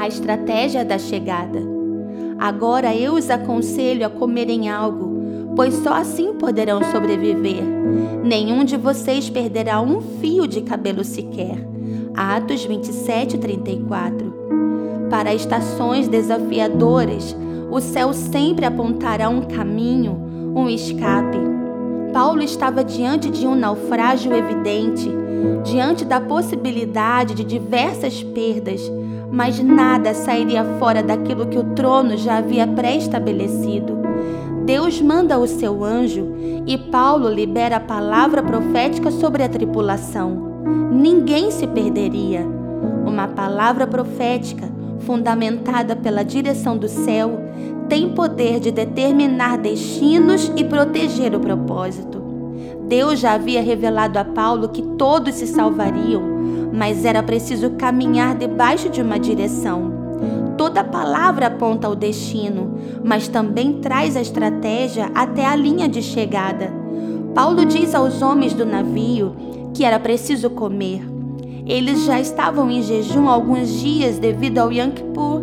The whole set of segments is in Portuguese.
A estratégia da chegada. Agora eu os aconselho a comerem algo, pois só assim poderão sobreviver. Nenhum de vocês perderá um fio de cabelo sequer. Atos 27, 34. Para estações desafiadoras, o céu sempre apontará um caminho, um escape. Paulo estava diante de um naufrágio evidente, diante da possibilidade de diversas perdas, mas nada sairia fora daquilo que o trono já havia pré-estabelecido. Deus manda o seu anjo e Paulo libera a palavra profética sobre a tripulação. Ninguém se perderia. Uma palavra profética fundamentada pela direção do céu, tem poder de determinar destinos e proteger o propósito. Deus já havia revelado a Paulo que todos se salvariam, mas era preciso caminhar debaixo de uma direção. Toda palavra aponta ao destino, mas também traz a estratégia até a linha de chegada. Paulo diz aos homens do navio que era preciso comer. Eles já estavam em jejum alguns dias devido ao Yom Kippur,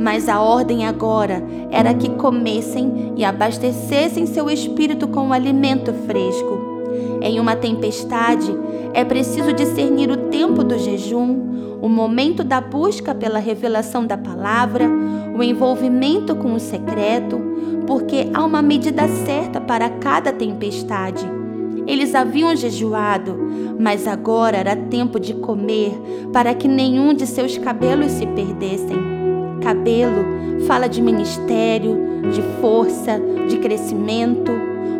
mas a ordem agora era que comessem e abastecessem seu espírito com o alimento fresco. Em uma tempestade, é preciso discernir o tempo do jejum, o momento da busca pela revelação da palavra, o envolvimento com o secreto, porque há uma medida certa para cada tempestade. Eles haviam jejuado, mas agora era tempo de comer para que nenhum de seus cabelos se perdessem. Cabelo fala de ministério, de força, de crescimento.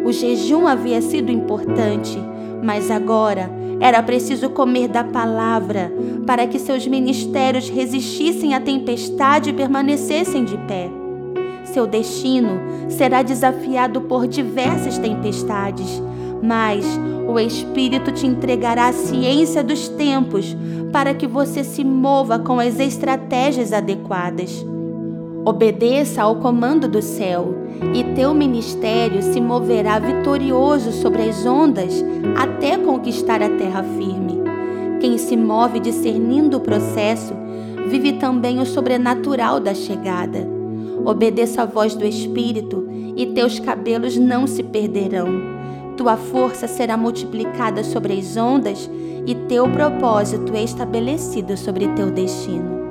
O jejum havia sido importante, mas agora era preciso comer da palavra para que seus ministérios resistissem à tempestade e permanecessem de pé. Seu destino será desafiado por diversas tempestades, mas o Espírito te entregará a ciência dos tempos para que você se mova com as estratégias adequadas. Obedeça ao comando do céu, e teu ministério se moverá vitorioso sobre as ondas até conquistar a terra firme. Quem se move discernindo o processo, vive também o sobrenatural da chegada. Obedeça a voz do Espírito, e teus cabelos não se perderão tua força será multiplicada sobre as ondas e teu propósito estabelecido sobre teu destino.